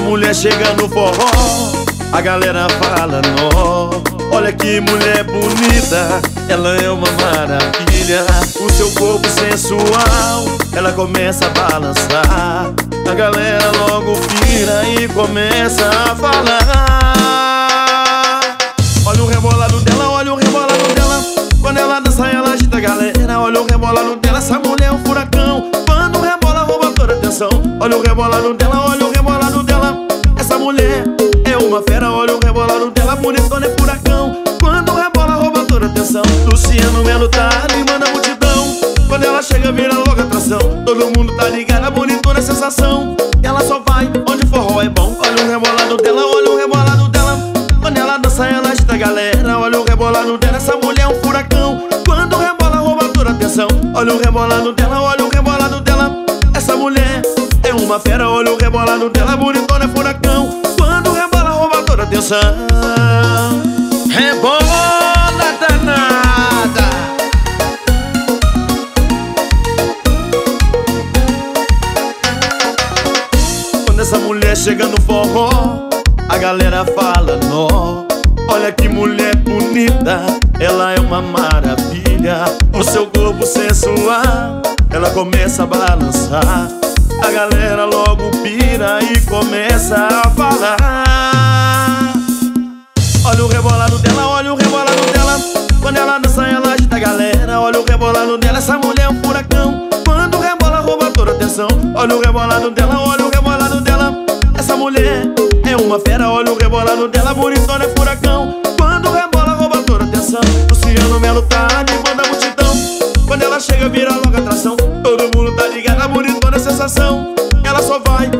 mulher chega no forró, a galera fala nó. Olha que mulher bonita, ela é uma maravilha. O seu corpo sensual, ela começa a balançar. A galera logo vira e começa a falar. Olha o rebolado dela, olha o rebolado dela. Quando ela dança, ela agita a galera. Olha o rebolado dela, essa mulher é um furacão. Quando rebola, rouba toda a atenção. Olha o rebolado dela, olha o uma fera, olha o rebolado dela. Bonitona é furacão. Quando rebola, rouba toda a atenção. Luciano Melo tá animando a multidão. Quando ela chega, vira logo atração. Todo mundo tá ligado, a bonitona é sensação. Ela só vai onde forró é bom. Olha o rebolado dela, olha o rebolado dela. Quando ela dança, ela agita a galera. Olha o rebolado dela, essa mulher é um furacão. Quando rebola, rouba toda a atenção. Olha o rebolado dela, olha o rebolado dela. Essa mulher é uma fera, olha o rebolado dela, bonitona é atenção. Rebola danada. Quando essa mulher chega no forró, a galera fala nó. Olha que mulher bonita, ela é uma maravilha. O seu corpo sensual, ela começa a balançar. A galera logo pira e começa a falar. Olha o rebolado dela, olha o rebolado dela. Quando ela dança, ela agita a galera. Olha o rebolado dela, essa mulher é um furacão. Quando rebola, rouba toda a atenção. Olha o rebolado dela, olha o rebolado dela. Essa mulher é uma fera, olha o rebolado dela, bonitona é furacão. Quando rebola, rouba toda a atenção. Luciano Melo tá animando a multidão. Quando ela chega, vira logo atração. Todo mundo tá ligado, a bonitona é sensação. Ela só vai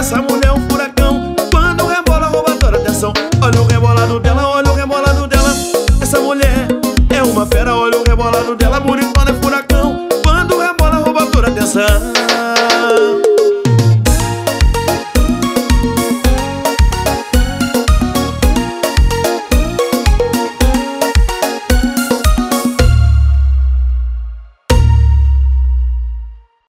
Agora essa mulher é um furacão. Quando rebola, rouba toda atenção. Olha o rebolado dela, olha o rebolado dela. Essa mulher é uma fera Olha o rebolado dela, bonitona é furacão. Quando rebola, rouba toda atenção.